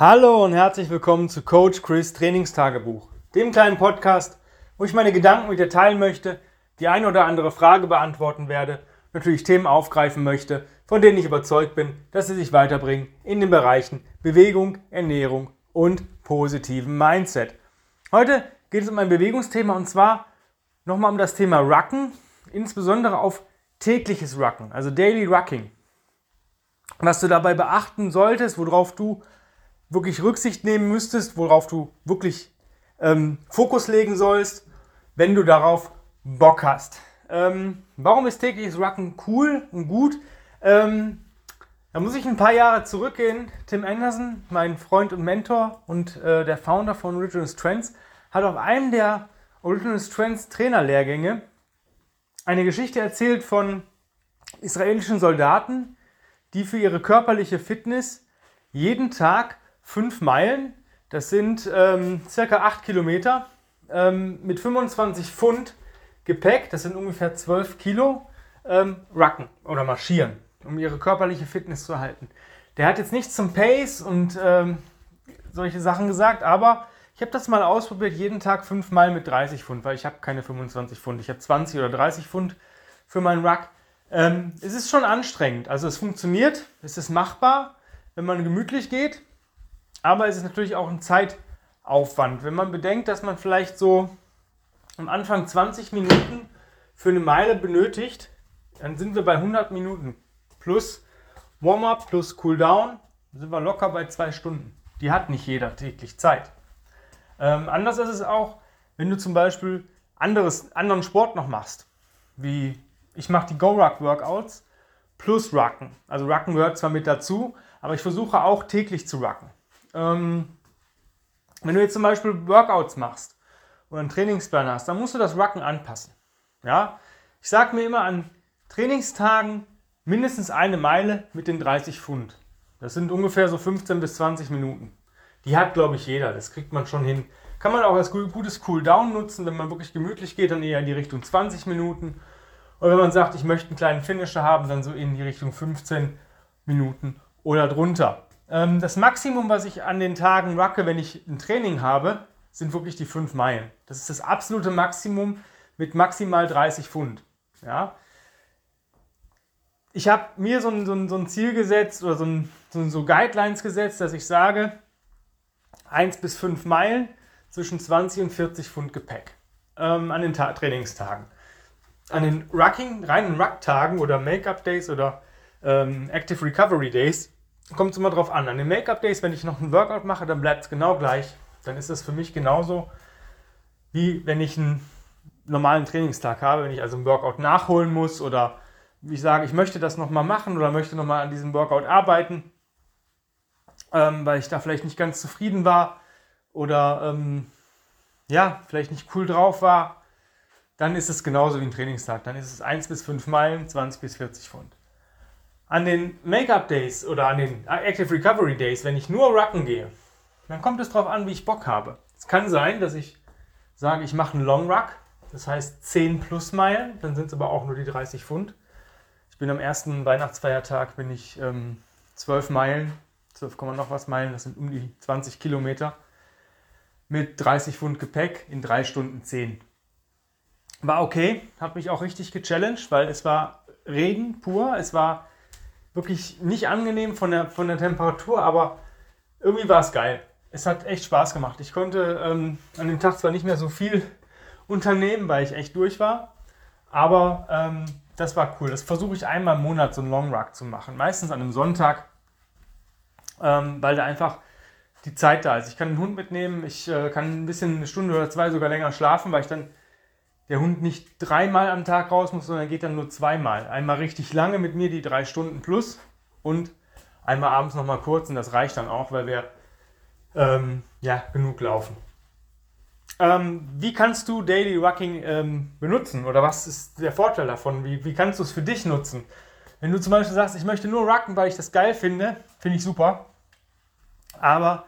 Hallo und herzlich willkommen zu Coach Chris Trainingstagebuch, dem kleinen Podcast, wo ich meine Gedanken mit dir teilen möchte, die eine oder andere Frage beantworten werde, natürlich Themen aufgreifen möchte, von denen ich überzeugt bin, dass sie sich weiterbringen in den Bereichen Bewegung, Ernährung und positiven Mindset. Heute geht es um ein Bewegungsthema und zwar nochmal um das Thema Rucken, insbesondere auf tägliches Rucken, also Daily Rucking. Was du dabei beachten solltest, worauf du wirklich Rücksicht nehmen müsstest, worauf du wirklich ähm, Fokus legen sollst, wenn du darauf Bock hast. Ähm, warum ist tägliches Rucken cool und gut? Ähm, da muss ich ein paar Jahre zurückgehen. Tim Anderson, mein Freund und Mentor und äh, der Founder von Original Strengths, hat auf einem der Original Strengths Trainerlehrgänge eine Geschichte erzählt von israelischen Soldaten, die für ihre körperliche Fitness jeden Tag fünf Meilen, das sind ähm, circa acht Kilometer, ähm, mit 25 Pfund Gepäck, das sind ungefähr 12 Kilo, ähm, rucken oder marschieren, um ihre körperliche Fitness zu erhalten. Der hat jetzt nichts zum Pace und ähm, solche Sachen gesagt, aber ich habe das mal ausprobiert, jeden Tag fünf Meilen mit 30 Pfund, weil ich habe keine 25 Pfund, ich habe 20 oder 30 Pfund für meinen Ruck. Ähm, es ist schon anstrengend, also es funktioniert, es ist machbar, wenn man gemütlich geht. Aber es ist natürlich auch ein Zeitaufwand. Wenn man bedenkt, dass man vielleicht so am Anfang 20 Minuten für eine Meile benötigt, dann sind wir bei 100 Minuten. Plus Warm-up, plus Cooldown, sind wir locker bei zwei Stunden. Die hat nicht jeder täglich Zeit. Ähm, anders ist es auch, wenn du zum Beispiel anderes, anderen Sport noch machst. Wie ich mache die Go-Ruck-Workouts plus Rucken. Also Rucken gehört zwar mit dazu, aber ich versuche auch täglich zu rucken. Ähm, wenn du jetzt zum Beispiel Workouts machst oder einen Trainingsplan hast, dann musst du das Rucken anpassen. Ja? Ich sage mir immer an Trainingstagen mindestens eine Meile mit den 30 Pfund. Das sind ungefähr so 15 bis 20 Minuten. Die hat, glaube ich, jeder. Das kriegt man schon hin. Kann man auch als gutes Cooldown nutzen, wenn man wirklich gemütlich geht, dann eher in die Richtung 20 Minuten. Und wenn man sagt, ich möchte einen kleinen Finisher haben, dann so in die Richtung 15 Minuten oder drunter. Ähm, das Maximum, was ich an den Tagen rucke, wenn ich ein Training habe, sind wirklich die 5 Meilen. Das ist das absolute Maximum mit maximal 30 Pfund. Ja? Ich habe mir so ein, so, ein, so ein, Ziel gesetzt oder so, ein, so, Guidelines gesetzt, dass ich sage, 1 bis 5 Meilen zwischen 20 und 40 Pfund Gepäck ähm, an den Ta Trainingstagen. An den Rucking, reinen Ruck-Tagen oder Make-up-Days oder ähm, Active Recovery Days kommt es immer drauf an. An den Make-up-Days, wenn ich noch einen Workout mache, dann bleibt es genau gleich. Dann ist es für mich genauso, wie wenn ich einen normalen Trainingstag habe, wenn ich also einen Workout nachholen muss oder ich sage, ich möchte das nochmal machen oder möchte nochmal an diesem Workout arbeiten, ähm, weil ich da vielleicht nicht ganz zufrieden war oder ähm, ja, vielleicht nicht cool drauf war, dann ist es genauso wie ein Trainingstag. Dann ist es 1 bis 5 Meilen, 20 bis 40 Pfund an den Make-up Days oder an den Active Recovery Days, wenn ich nur Rucken gehe, dann kommt es darauf an, wie ich Bock habe. Es kann sein, dass ich sage, ich mache einen Long Ruck, das heißt 10 plus Meilen, dann sind es aber auch nur die 30 Pfund. Ich bin am ersten Weihnachtsfeiertag bin ich ähm, 12 Meilen, 12, noch was Meilen, das sind um die 20 Kilometer, mit 30 Pfund Gepäck in 3 Stunden 10. War okay, hat mich auch richtig gechallenged, weil es war Regen pur, es war wirklich nicht angenehm von der, von der Temperatur, aber irgendwie war es geil. Es hat echt Spaß gemacht. Ich konnte ähm, an dem Tag zwar nicht mehr so viel unternehmen, weil ich echt durch war, aber ähm, das war cool. Das versuche ich einmal im Monat so einen Long Rug zu machen. Meistens an einem Sonntag, ähm, weil da einfach die Zeit da ist. Ich kann den Hund mitnehmen, ich äh, kann ein bisschen eine Stunde oder zwei sogar länger schlafen, weil ich dann der Hund nicht dreimal am Tag raus muss, sondern geht dann nur zweimal. Einmal richtig lange mit mir, die drei Stunden plus und einmal abends nochmal kurz und das reicht dann auch, weil wir ähm, ja, genug laufen. Ähm, wie kannst du Daily Rucking ähm, benutzen oder was ist der Vorteil davon? Wie, wie kannst du es für dich nutzen? Wenn du zum Beispiel sagst, ich möchte nur rucken, weil ich das geil finde, finde ich super, aber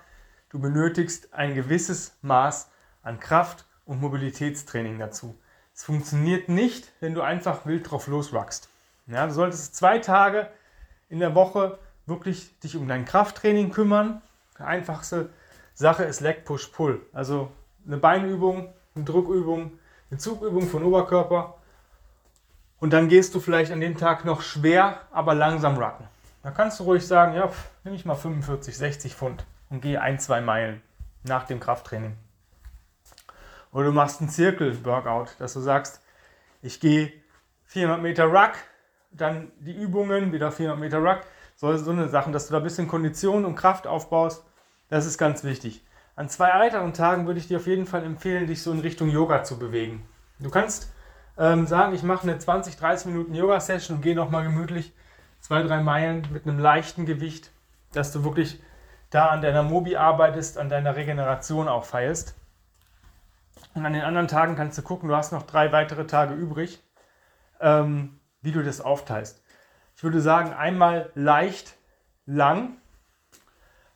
du benötigst ein gewisses Maß an Kraft und Mobilitätstraining dazu. Es funktioniert nicht, wenn du einfach wild drauf losruckst. Ja, du solltest zwei Tage in der Woche wirklich dich um dein Krafttraining kümmern. einfachste Sache ist Leg, Push, Pull. Also eine Beinübung, eine Druckübung, eine Zugübung von Oberkörper. Und dann gehst du vielleicht an dem Tag noch schwer, aber langsam rucken. Da kannst du ruhig sagen, ja, nehme ich mal 45, 60 Pfund und gehe ein, zwei Meilen nach dem Krafttraining. Oder du machst einen Zirkel-Workout, dass du sagst, ich gehe 400 Meter Ruck, dann die Übungen, wieder 400 Meter Ruck, so, so eine Sachen, dass du da ein bisschen Kondition und Kraft aufbaust, das ist ganz wichtig. An zwei weiteren Tagen würde ich dir auf jeden Fall empfehlen, dich so in Richtung Yoga zu bewegen. Du kannst ähm, sagen, ich mache eine 20, 30 Minuten Yoga-Session und gehe nochmal gemütlich zwei, drei Meilen mit einem leichten Gewicht, dass du wirklich da an deiner Mobi arbeitest, an deiner Regeneration auch feierst. Und an den anderen Tagen kannst du gucken, du hast noch drei weitere Tage übrig, ähm, wie du das aufteilst. Ich würde sagen, einmal leicht, lang,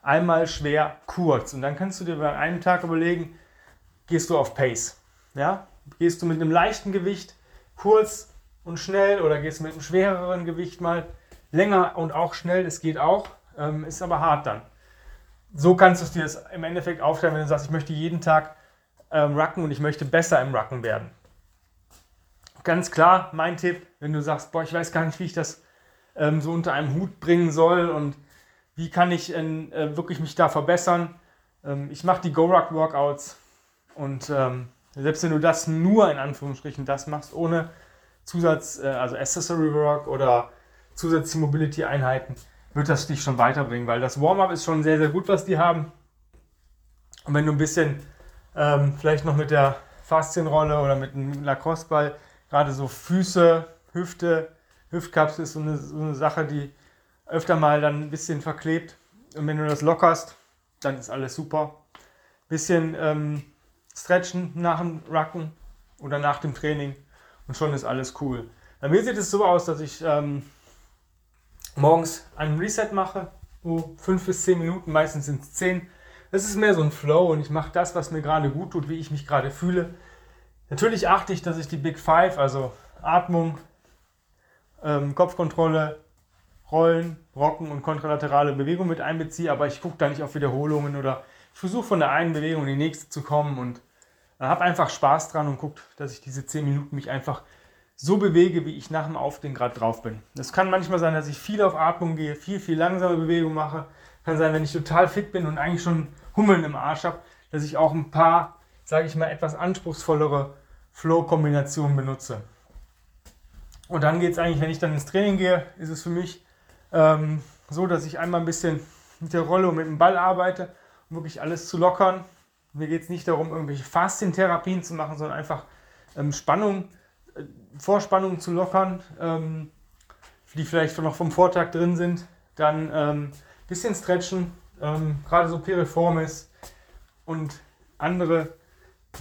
einmal schwer, kurz. Und dann kannst du dir bei einem Tag überlegen, gehst du auf Pace. Ja? Gehst du mit einem leichten Gewicht kurz und schnell oder gehst du mit einem schwereren Gewicht mal länger und auch schnell, das geht auch, ähm, ist aber hart dann. So kannst du es dir im Endeffekt aufteilen, wenn du sagst, ich möchte jeden Tag ähm, rucken und ich möchte besser im Rucken werden. Ganz klar, mein Tipp, wenn du sagst, boah, ich weiß gar nicht, wie ich das ähm, so unter einem Hut bringen soll und wie kann ich äh, wirklich mich da verbessern. Ähm, ich mache die Go-Ruck-Workouts und ähm, selbst wenn du das nur in Anführungsstrichen das machst, ohne Zusatz, äh, also Accessory Work oder zusätzliche Mobility-Einheiten, wird das dich schon weiterbringen, weil das Warm-up ist schon sehr, sehr gut, was die haben. Und wenn du ein bisschen ähm, vielleicht noch mit der Faszienrolle oder mit einem Lacrosse-Ball, gerade so Füße, Hüfte, Hüftkapsel ist so eine, so eine Sache, die öfter mal dann ein bisschen verklebt. Und wenn du das lockerst, dann ist alles super. Bisschen ähm, stretchen nach dem Rucken oder nach dem Training und schon ist alles cool. Bei mir sieht es so aus, dass ich ähm, morgens einen Reset mache, so 5 bis 10 Minuten, meistens sind es 10. Das ist mehr so ein Flow und ich mache das, was mir gerade gut tut, wie ich mich gerade fühle. Natürlich achte ich, dass ich die Big Five, also Atmung, ähm, Kopfkontrolle, Rollen, Rocken und kontralaterale Bewegung mit einbeziehe, aber ich gucke da nicht auf Wiederholungen oder ich versuche von der einen Bewegung in die nächste zu kommen und äh, habe einfach Spaß dran und gucke, dass ich diese 10 Minuten mich einfach so bewege, wie ich nach dem Aufstehen gerade drauf bin. Das kann manchmal sein, dass ich viel auf Atmung gehe, viel, viel langsame Bewegung mache. Kann sein, wenn ich total fit bin und eigentlich schon Hummeln im Arsch habe, dass ich auch ein paar, sage ich mal, etwas anspruchsvollere Flow-Kombinationen benutze. Und dann geht es eigentlich, wenn ich dann ins Training gehe, ist es für mich ähm, so, dass ich einmal ein bisschen mit der Rolle und mit dem Ball arbeite, um wirklich alles zu lockern. Mir geht es nicht darum, irgendwelche Faszientherapien zu machen, sondern einfach ähm, Spannung Vorspannungen zu lockern, ähm, die vielleicht noch vom Vortag drin sind. Dann ein ähm, bisschen stretchen, ähm, gerade so Piriformis und andere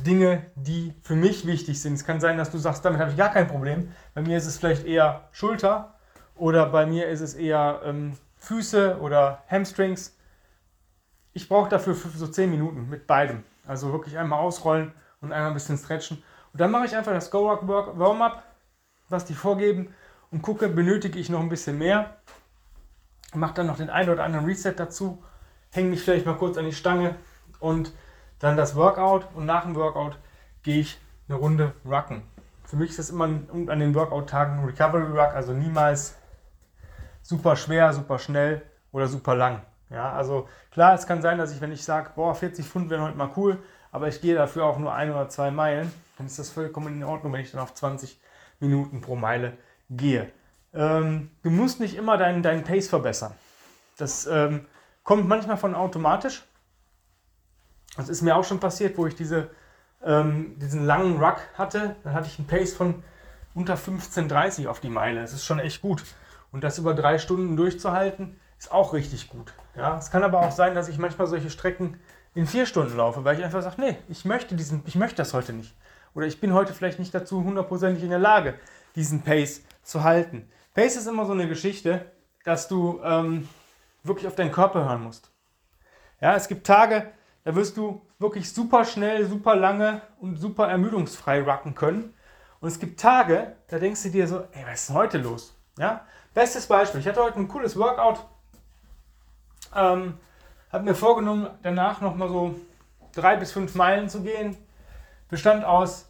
Dinge, die für mich wichtig sind. Es kann sein, dass du sagst, damit habe ich gar kein Problem. Bei mir ist es vielleicht eher Schulter oder bei mir ist es eher ähm, Füße oder Hamstrings. Ich brauche dafür so 10 Minuten mit beidem. Also wirklich einmal ausrollen und einmal ein bisschen stretchen. Und dann mache ich einfach das Go Rock Warm-Up, was die vorgeben und gucke, benötige ich noch ein bisschen mehr. Mache dann noch den einen oder anderen Reset dazu, hänge mich vielleicht mal kurz an die Stange und dann das Workout und nach dem Workout gehe ich eine Runde rucken. Für mich ist das immer an den Workout-Tagen Recovery Ruck, also niemals super schwer, super schnell oder super lang. Ja, also klar, es kann sein, dass ich, wenn ich sage, boah, 40 Pfund wären heute mal cool, aber ich gehe dafür auch nur ein oder zwei Meilen, dann ist das vollkommen in Ordnung, wenn ich dann auf 20 Minuten pro Meile gehe. Ähm, du musst nicht immer deinen, deinen Pace verbessern. Das ähm, kommt manchmal von automatisch. Das ist mir auch schon passiert, wo ich diese, ähm, diesen langen Ruck hatte. Dann hatte ich einen Pace von unter 15,30 auf die Meile. Das ist schon echt gut. Und das über drei Stunden durchzuhalten, ist auch richtig gut. Ja, es kann aber auch sein, dass ich manchmal solche Strecken in vier Stunden laufe, weil ich einfach sage, nee, ich möchte, diesen, ich möchte das heute nicht. Oder ich bin heute vielleicht nicht dazu hundertprozentig in der Lage, diesen Pace zu halten. Pace ist immer so eine Geschichte, dass du ähm, wirklich auf deinen Körper hören musst. Ja, es gibt Tage, da wirst du wirklich super schnell, super lange und super ermüdungsfrei rucken können. Und es gibt Tage, da denkst du dir so, ey, was ist denn heute los? Ja? Bestes Beispiel, ich hatte heute ein cooles Workout, ähm, habe mir vorgenommen, danach nochmal so drei bis fünf Meilen zu gehen. Bestand aus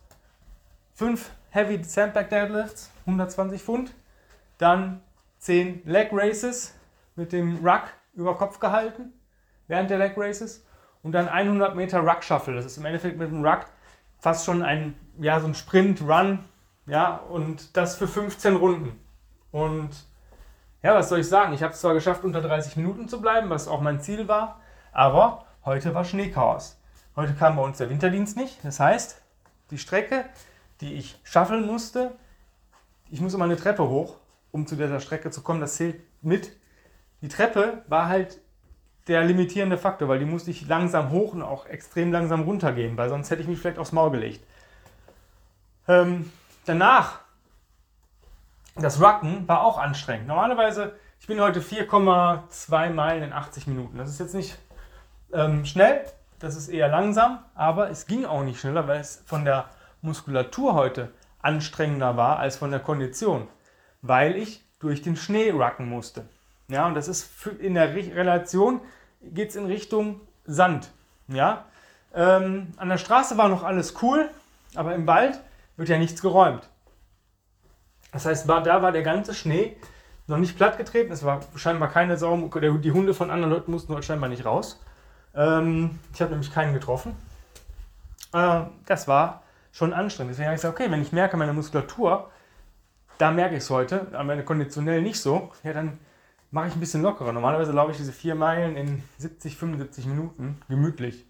fünf Heavy Sandbag Deadlifts, 120 Pfund, dann zehn Leg Races mit dem Ruck über Kopf gehalten während der Leg Races und dann 100 Meter Ruck Shuffle. Das ist im Endeffekt mit dem Ruck fast schon ein, ja, so ein Sprint, Run, ja, und das für 15 Runden. Und ja, was soll ich sagen? Ich habe es zwar geschafft, unter 30 Minuten zu bleiben, was auch mein Ziel war, aber heute war Schneechaos. Heute kam bei uns der Winterdienst nicht. Das heißt, die Strecke, die ich schaffeln musste, ich muss immer eine Treppe hoch, um zu dieser Strecke zu kommen. Das zählt mit. Die Treppe war halt der limitierende Faktor, weil die musste ich langsam hoch und auch extrem langsam runtergehen, weil sonst hätte ich mich vielleicht aufs Maul gelegt. Ähm, danach das Rucken war auch anstrengend. Normalerweise, ich bin heute 4,2 Meilen in 80 Minuten. Das ist jetzt nicht ähm, schnell, das ist eher langsam, aber es ging auch nicht schneller, weil es von der Muskulatur heute anstrengender war als von der Kondition, weil ich durch den Schnee rucken musste. Ja, und das ist in der Relation geht es in Richtung Sand. Ja, ähm, an der Straße war noch alles cool, aber im Wald wird ja nichts geräumt. Das heißt, da war der ganze Schnee noch nicht plattgetreten. Es war scheinbar keine Sau. Die Hunde von anderen Leuten mussten dort scheinbar nicht raus. Ähm, ich habe nämlich keinen getroffen. Äh, das war schon anstrengend. Deswegen habe ich gesagt, okay, wenn ich merke, meine Muskulatur, da merke ich es heute, aber konditionell nicht so, ja, dann mache ich ein bisschen lockerer. Normalerweise laufe ich diese vier Meilen in 70, 75 Minuten, gemütlich.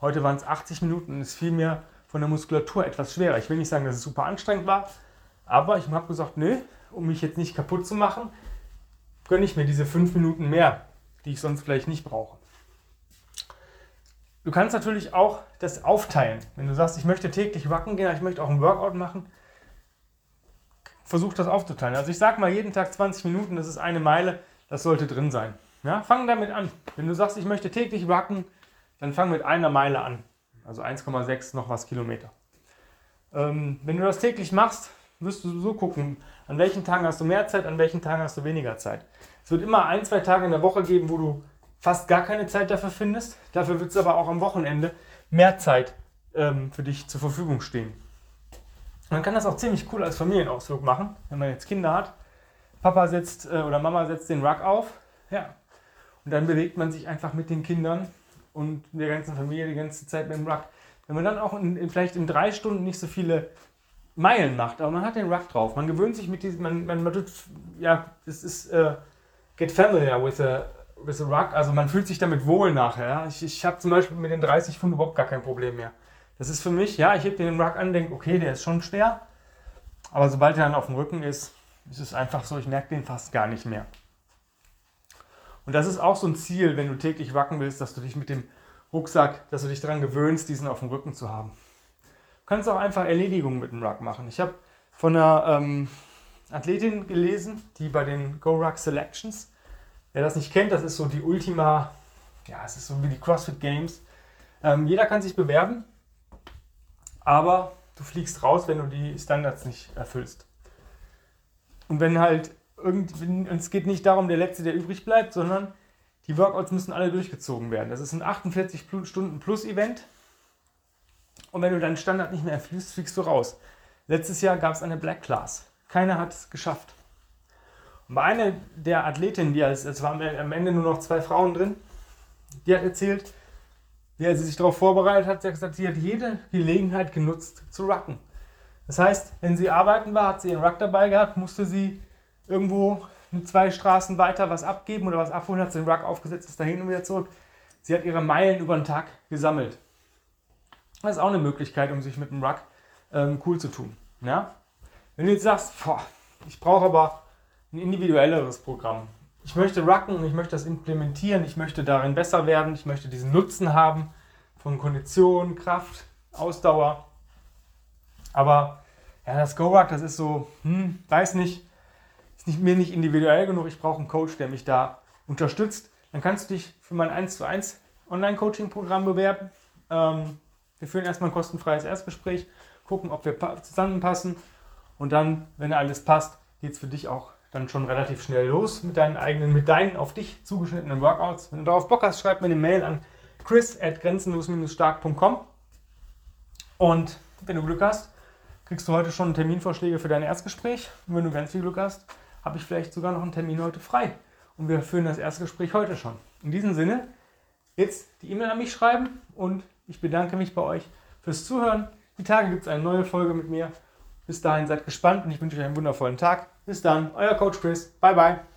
Heute waren es 80 Minuten und es fiel mir von der Muskulatur etwas schwerer. Ich will nicht sagen, dass es super anstrengend war, aber ich habe gesagt, nö, um mich jetzt nicht kaputt zu machen, gönne ich mir diese fünf Minuten mehr, die ich sonst vielleicht nicht brauche. Du kannst natürlich auch das aufteilen. Wenn du sagst, ich möchte täglich wacken gehen, ich möchte auch ein Workout machen, versuch das aufzuteilen. Also ich sage mal jeden Tag 20 Minuten, das ist eine Meile, das sollte drin sein. Ja, fang damit an. Wenn du sagst, ich möchte täglich wacken, dann fang mit einer Meile an. Also 1,6 noch was Kilometer. Ähm, wenn du das täglich machst, wirst du so gucken, an welchen Tagen hast du mehr Zeit, an welchen Tagen hast du weniger Zeit. Es wird immer ein, zwei Tage in der Woche geben, wo du fast gar keine Zeit dafür findest. Dafür wird es aber auch am Wochenende mehr Zeit ähm, für dich zur Verfügung stehen. Man kann das auch ziemlich cool als Familienausflug machen, wenn man jetzt Kinder hat. Papa setzt äh, oder Mama setzt den Ruck auf, ja. Und dann bewegt man sich einfach mit den Kindern und der ganzen Familie die ganze Zeit mit dem Ruck. Wenn man dann auch in, in, vielleicht in drei Stunden nicht so viele Meilen macht, aber man hat den Ruck drauf. Man gewöhnt sich mit diesem, man, man, man tut, ja, es ist, uh, get familiar with a, with a Ruck, also man fühlt sich damit wohl nachher. Ich, ich habe zum Beispiel mit den 30 Pfund überhaupt gar kein Problem mehr. Das ist für mich, ja, ich heb den Ruck an, denke, okay, der ist schon schwer, aber sobald er dann auf dem Rücken ist, ist es einfach so, ich merke den fast gar nicht mehr. Und das ist auch so ein Ziel, wenn du täglich wacken willst, dass du dich mit dem Rucksack, dass du dich daran gewöhnst, diesen auf dem Rücken zu haben. Du kannst auch einfach Erledigungen mit dem Ruck machen. Ich habe von einer ähm, Athletin gelesen, die bei den Go Ruck Selections, wer das nicht kennt, das ist so die Ultima, ja, es ist so wie die CrossFit Games. Ähm, jeder kann sich bewerben, aber du fliegst raus, wenn du die Standards nicht erfüllst. Und wenn halt irgendwie, es geht nicht darum, der Letzte, der übrig bleibt, sondern die Workouts müssen alle durchgezogen werden. Das ist ein 48 Stunden plus Event. Und wenn du deinen Standard nicht mehr erfüllst, fliegst du raus. Letztes Jahr gab es eine Black Class. Keiner hat es geschafft. Und bei einer der Athletinnen, die es waren am Ende nur noch zwei Frauen drin, die hat erzählt, wie sie sich darauf vorbereitet hat, sie hat gesagt, sie hat jede Gelegenheit genutzt zu rucken. Das heißt, wenn sie arbeiten war, hat sie ihren Ruck dabei gehabt, musste sie irgendwo zwei Straßen weiter was abgeben oder was abholen, hat sie den Ruck aufgesetzt, ist dahin und wieder zurück. Sie hat ihre Meilen über den Tag gesammelt. Das ist auch eine Möglichkeit, um sich mit dem Ruck ähm, cool zu tun. Ja? Wenn du jetzt sagst, boah, ich brauche aber ein individuelleres Programm. Ich möchte rucken und ich möchte das implementieren, ich möchte darin besser werden, ich möchte diesen Nutzen haben von Kondition, Kraft, Ausdauer. Aber ja, das Go-Ruck, das ist so, hm, weiß nicht, ist nicht, mir nicht individuell genug. Ich brauche einen Coach, der mich da unterstützt. Dann kannst du dich für mein 1 zu 1 Online-Coaching-Programm bewerben. Ähm, wir führen erstmal ein kostenfreies Erstgespräch, gucken, ob wir zusammenpassen. Und dann, wenn alles passt, geht es für dich auch dann schon relativ schnell los mit deinen eigenen, mit deinen auf dich zugeschnittenen Workouts. Wenn du darauf Bock hast, schreib mir eine Mail an chris at grenzenlos-stark.com und wenn du Glück hast, kriegst du heute schon Terminvorschläge für dein Erstgespräch. Und wenn du ganz viel Glück hast, habe ich vielleicht sogar noch einen Termin heute frei. Und wir führen das Erstgespräch heute schon. In diesem Sinne, jetzt die E-Mail an mich schreiben und ich bedanke mich bei euch fürs Zuhören. Die Tage gibt es eine neue Folge mit mir. Bis dahin seid gespannt und ich wünsche euch einen wundervollen Tag. Bis dann, euer Coach Chris. Bye, bye.